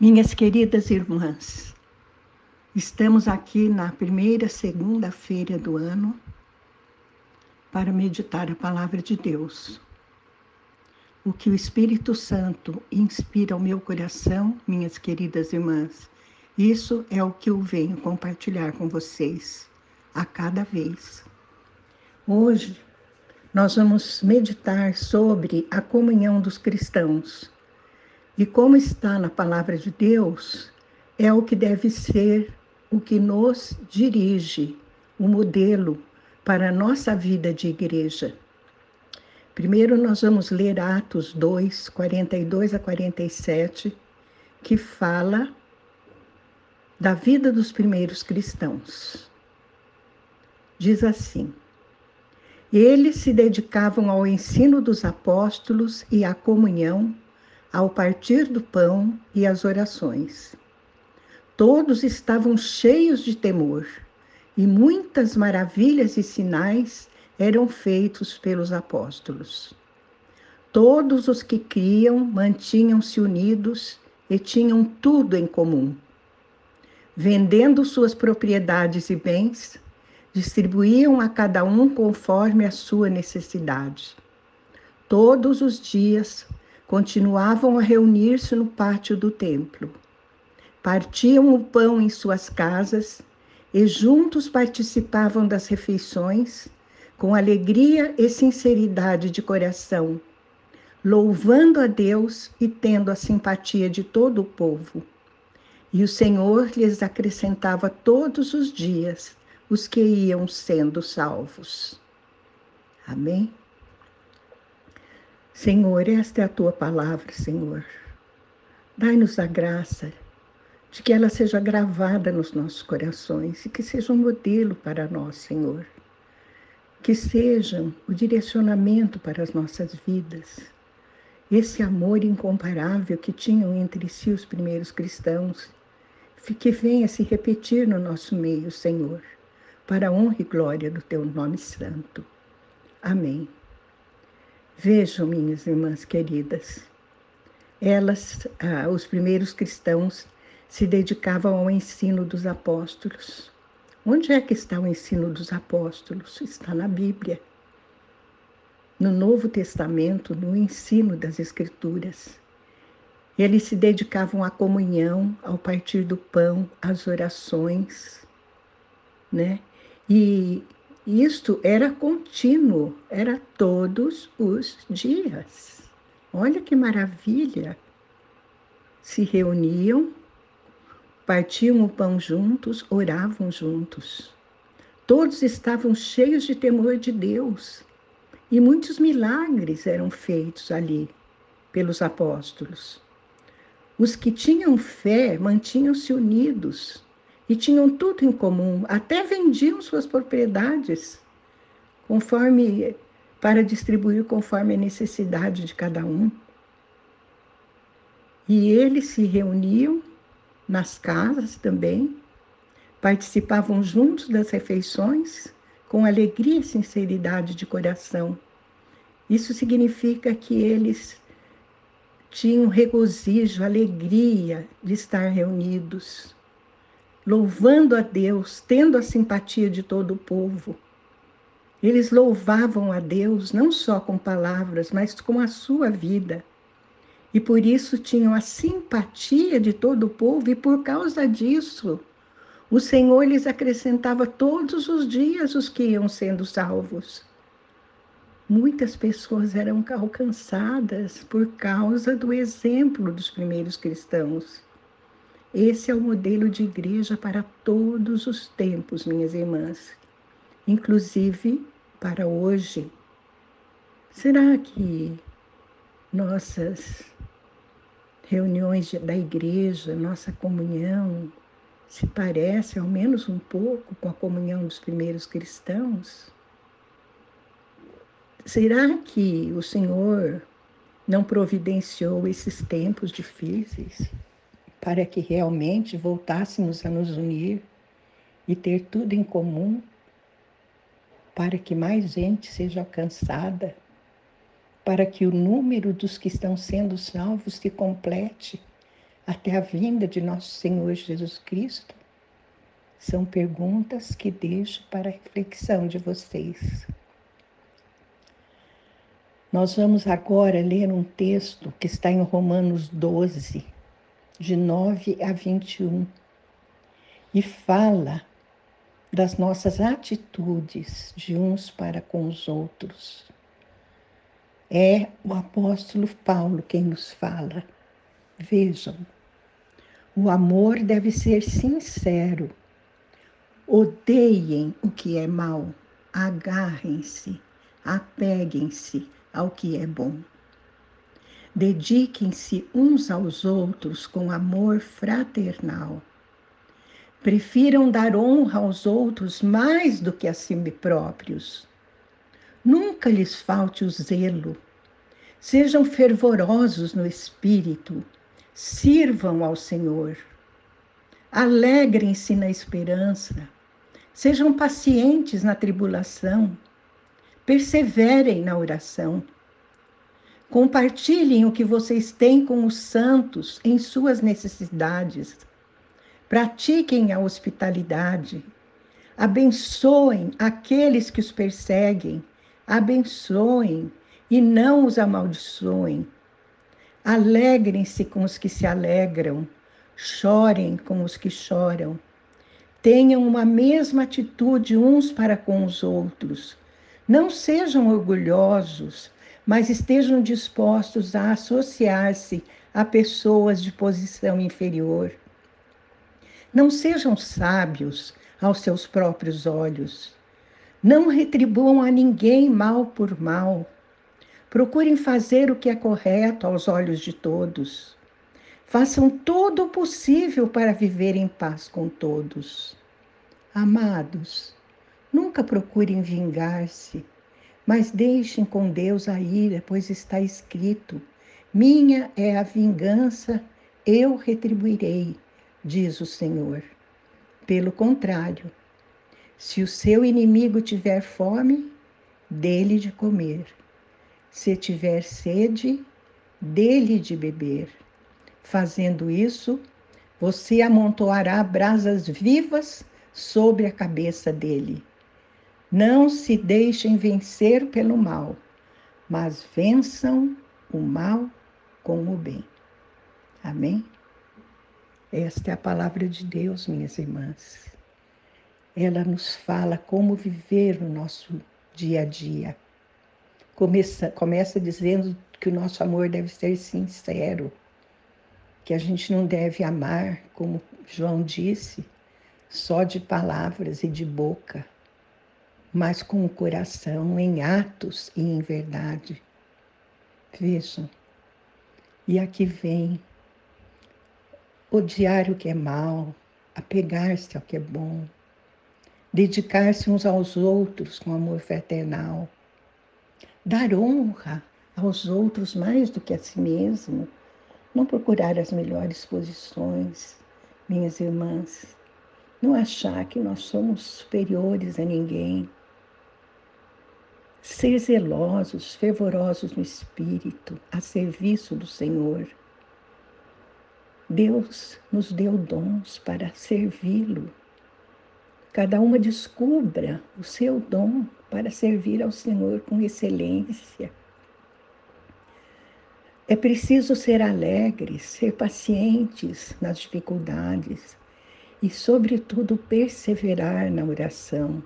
Minhas queridas irmãs, estamos aqui na primeira segunda-feira do ano para meditar a palavra de Deus. O que o Espírito Santo inspira ao meu coração, minhas queridas irmãs, isso é o que eu venho compartilhar com vocês a cada vez. Hoje nós vamos meditar sobre a comunhão dos cristãos e como está na palavra de Deus, é o que deve ser o que nos dirige, o modelo para a nossa vida de igreja. Primeiro, nós vamos ler Atos 2, 42 a 47, que fala da vida dos primeiros cristãos. Diz assim: Eles se dedicavam ao ensino dos apóstolos e à comunhão ao partir do pão e as orações. Todos estavam cheios de temor, e muitas maravilhas e sinais eram feitos pelos apóstolos. Todos os que criam mantinham-se unidos e tinham tudo em comum. Vendendo suas propriedades e bens, distribuíam a cada um conforme a sua necessidade. Todos os dias continuavam a reunir-se no pátio do templo. Partiam o pão em suas casas e juntos participavam das refeições com alegria e sinceridade de coração, louvando a Deus e tendo a simpatia de todo o povo. E o Senhor lhes acrescentava todos os dias os que iam sendo salvos. Amém? Senhor, esta é a tua palavra, Senhor. Dai-nos a graça de que ela seja gravada nos nossos corações e que seja um modelo para nós, Senhor. Que sejam o direcionamento para as nossas vidas. Esse amor incomparável que tinham entre si os primeiros cristãos, que venha se repetir no nosso meio, Senhor, para a honra e glória do teu nome santo. Amém. Vejam, minhas irmãs queridas, elas, ah, os primeiros cristãos, se dedicavam ao ensino dos apóstolos. Onde é que está o ensino dos apóstolos? Está na Bíblia. No Novo Testamento, no ensino das Escrituras. Eles se dedicavam à comunhão, ao partir do pão, às orações, né? E isto era contínuo, era todos os dias. Olha que maravilha! Se reuniam, partiam o pão juntos, oravam juntos. Todos estavam cheios de temor de Deus e muitos milagres eram feitos ali pelos apóstolos. Os que tinham fé mantinham-se unidos e tinham tudo em comum, até vendiam suas propriedades, conforme para distribuir conforme a necessidade de cada um. E eles se reuniam nas casas também, participavam juntos das refeições com alegria e sinceridade de coração. Isso significa que eles tinham regozijo, alegria de estar reunidos louvando a Deus, tendo a simpatia de todo o povo. Eles louvavam a Deus não só com palavras, mas com a sua vida. E por isso tinham a simpatia de todo o povo, e por causa disso, o Senhor lhes acrescentava todos os dias os que iam sendo salvos. Muitas pessoas eram alcançadas por causa do exemplo dos primeiros cristãos. Esse é o modelo de igreja para todos os tempos, minhas irmãs, inclusive para hoje. Será que nossas reuniões da igreja, nossa comunhão, se parece ao menos um pouco com a comunhão dos primeiros cristãos? Será que o Senhor não providenciou esses tempos difíceis? Para que realmente voltássemos a nos unir e ter tudo em comum, para que mais gente seja alcançada, para que o número dos que estão sendo salvos se complete até a vinda de nosso Senhor Jesus Cristo? São perguntas que deixo para a reflexão de vocês. Nós vamos agora ler um texto que está em Romanos 12, de 9 a 21, e fala das nossas atitudes de uns para com os outros. É o apóstolo Paulo quem nos fala. Vejam, o amor deve ser sincero. Odeiem o que é mal, agarrem-se, apeguem-se ao que é bom. Dediquem-se uns aos outros com amor fraternal. Prefiram dar honra aos outros mais do que a si próprios. Nunca lhes falte o zelo. Sejam fervorosos no espírito. Sirvam ao Senhor. Alegrem-se na esperança. Sejam pacientes na tribulação. Perseverem na oração Compartilhem o que vocês têm com os santos em suas necessidades. Pratiquem a hospitalidade. Abençoem aqueles que os perseguem. Abençoem e não os amaldiçoem. Alegrem-se com os que se alegram. Chorem com os que choram. Tenham uma mesma atitude uns para com os outros. Não sejam orgulhosos mas estejam dispostos a associar-se a pessoas de posição inferior. Não sejam sábios aos seus próprios olhos. Não retribuam a ninguém mal por mal. Procurem fazer o que é correto aos olhos de todos. Façam todo o possível para viver em paz com todos. Amados, nunca procurem vingar-se mas deixem com Deus a ira, pois está escrito: Minha é a vingança, eu retribuirei, diz o Senhor. Pelo contrário, se o seu inimigo tiver fome, dele de comer. Se tiver sede, dele de beber. Fazendo isso, você amontoará brasas vivas sobre a cabeça dele. Não se deixem vencer pelo mal, mas vençam o mal com o bem. Amém? Esta é a palavra de Deus, minhas irmãs. Ela nos fala como viver no nosso dia a dia. Começa, começa dizendo que o nosso amor deve ser sincero, que a gente não deve amar, como João disse, só de palavras e de boca, mas com o coração em atos e em verdade. Vejam, e aqui vem odiar o que é mal, apegar-se ao que é bom, dedicar-se uns aos outros com amor fraternal, dar honra aos outros mais do que a si mesmo, não procurar as melhores posições, minhas irmãs, não achar que nós somos superiores a ninguém, ser zelosos, fervorosos no espírito, a serviço do Senhor. Deus nos deu dons para servi-lo. Cada uma descubra o seu dom para servir ao Senhor com excelência. É preciso ser alegres, ser pacientes nas dificuldades e, sobretudo, perseverar na oração.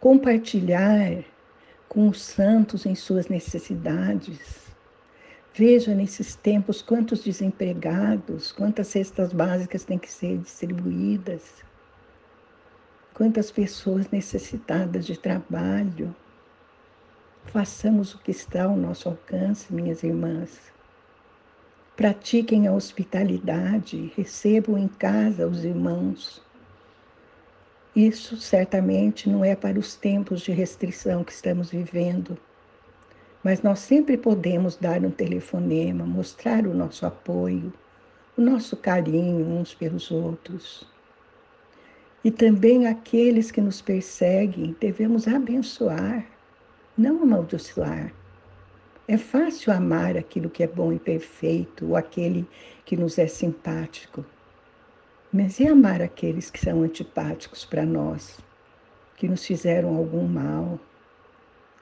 Compartilhar com os santos em suas necessidades. Veja nesses tempos quantos desempregados, quantas cestas básicas têm que ser distribuídas, quantas pessoas necessitadas de trabalho. Façamos o que está ao nosso alcance, minhas irmãs. Pratiquem a hospitalidade, recebam em casa os irmãos. Isso certamente não é para os tempos de restrição que estamos vivendo, mas nós sempre podemos dar um telefonema, mostrar o nosso apoio, o nosso carinho uns pelos outros. E também aqueles que nos perseguem devemos abençoar, não amaldiçoar. É fácil amar aquilo que é bom e perfeito, ou aquele que nos é simpático. Mas e amar aqueles que são antipáticos para nós, que nos fizeram algum mal,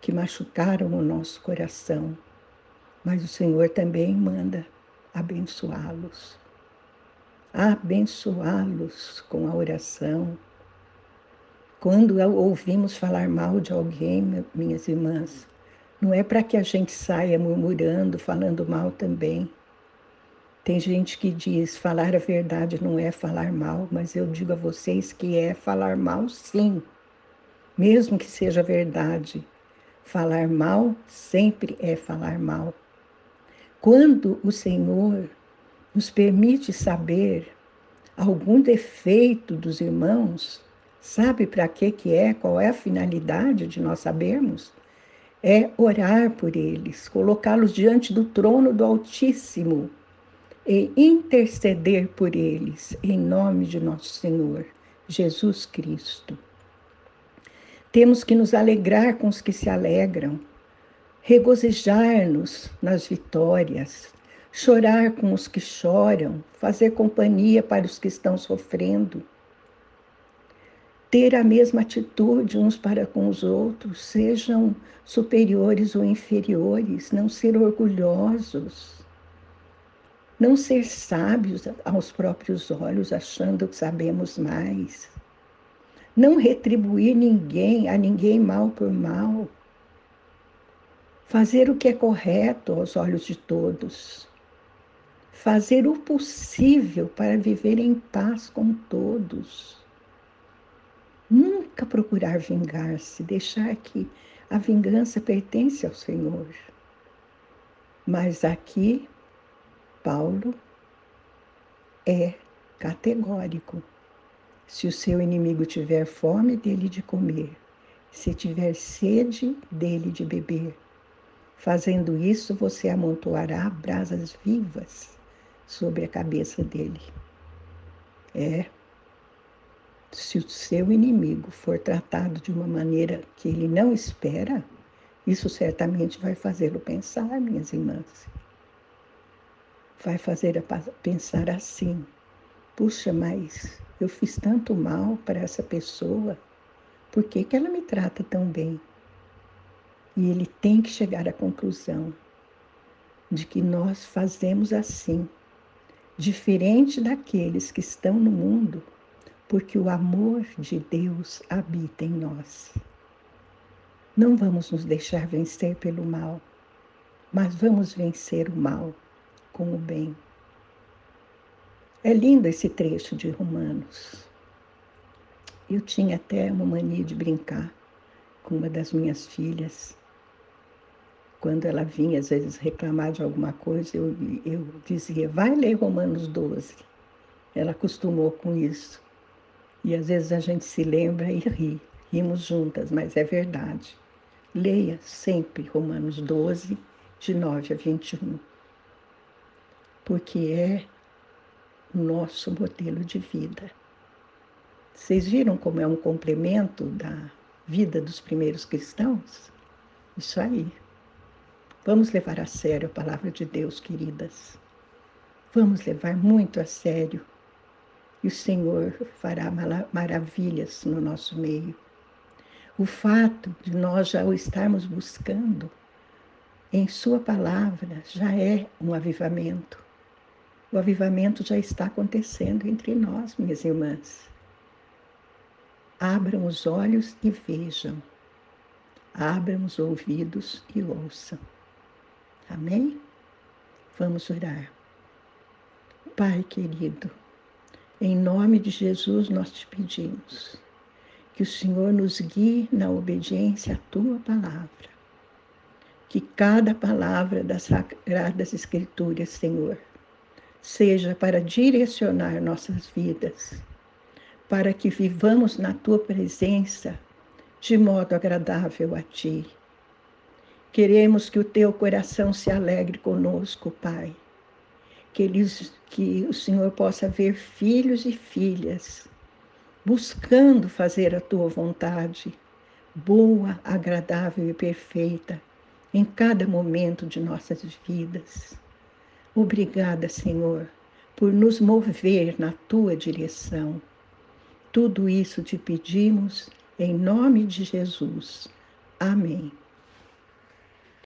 que machucaram o nosso coração? Mas o Senhor também manda abençoá-los. Abençoá-los com a oração. Quando ouvimos falar mal de alguém, minhas irmãs, não é para que a gente saia murmurando, falando mal também. Tem gente que diz falar a verdade não é falar mal, mas eu digo a vocês que é falar mal sim. Mesmo que seja verdade, falar mal sempre é falar mal. Quando o Senhor nos permite saber algum defeito dos irmãos, sabe para que que é, qual é a finalidade de nós sabermos? é orar por eles, colocá-los diante do trono do Altíssimo e interceder por eles, em nome de nosso Senhor Jesus Cristo. Temos que nos alegrar com os que se alegram, regozijar-nos nas vitórias, chorar com os que choram, fazer companhia para os que estão sofrendo ter a mesma atitude uns para com os outros, sejam superiores ou inferiores, não ser orgulhosos, não ser sábios aos próprios olhos, achando que sabemos mais, não retribuir ninguém, a ninguém mal por mal, fazer o que é correto aos olhos de todos, fazer o possível para viver em paz com todos. Nunca procurar vingar-se, deixar que a vingança pertence ao Senhor. Mas aqui, Paulo é categórico. Se o seu inimigo tiver fome, dele de comer. Se tiver sede, dele de beber. Fazendo isso, você amontoará brasas vivas sobre a cabeça dele. É se o seu inimigo for tratado de uma maneira que ele não espera, isso certamente vai fazê-lo pensar, minhas irmãs. Vai fazer pensar assim: puxa, mas eu fiz tanto mal para essa pessoa, por que, que ela me trata tão bem? E ele tem que chegar à conclusão de que nós fazemos assim, diferente daqueles que estão no mundo porque o amor de Deus habita em nós. Não vamos nos deixar vencer pelo mal, mas vamos vencer o mal com o bem. É lindo esse trecho de Romanos. Eu tinha até uma mania de brincar com uma das minhas filhas. Quando ela vinha, às vezes, reclamar de alguma coisa, eu, eu dizia: vai ler Romanos 12. Ela acostumou com isso. E às vezes a gente se lembra e ri, rimos juntas, mas é verdade. Leia sempre Romanos 12, de 9 a 21, porque é o nosso modelo de vida. Vocês viram como é um complemento da vida dos primeiros cristãos? Isso aí. Vamos levar a sério a palavra de Deus, queridas. Vamos levar muito a sério e o Senhor fará maravilhas no nosso meio. O fato de nós já o estarmos buscando em Sua palavra já é um avivamento. O avivamento já está acontecendo entre nós, minhas irmãs. Abram os olhos e vejam. Abram os ouvidos e ouçam. Amém? Vamos orar. Pai querido, em nome de Jesus, nós te pedimos que o Senhor nos guie na obediência à tua palavra. Que cada palavra das Sagradas Escrituras, Senhor, seja para direcionar nossas vidas, para que vivamos na tua presença de modo agradável a ti. Queremos que o teu coração se alegre conosco, Pai que, eles, que o Senhor possa ver filhos e filhas buscando fazer a tua vontade, boa, agradável e perfeita, em cada momento de nossas vidas. Obrigada, Senhor, por nos mover na tua direção. Tudo isso te pedimos em nome de Jesus. Amém.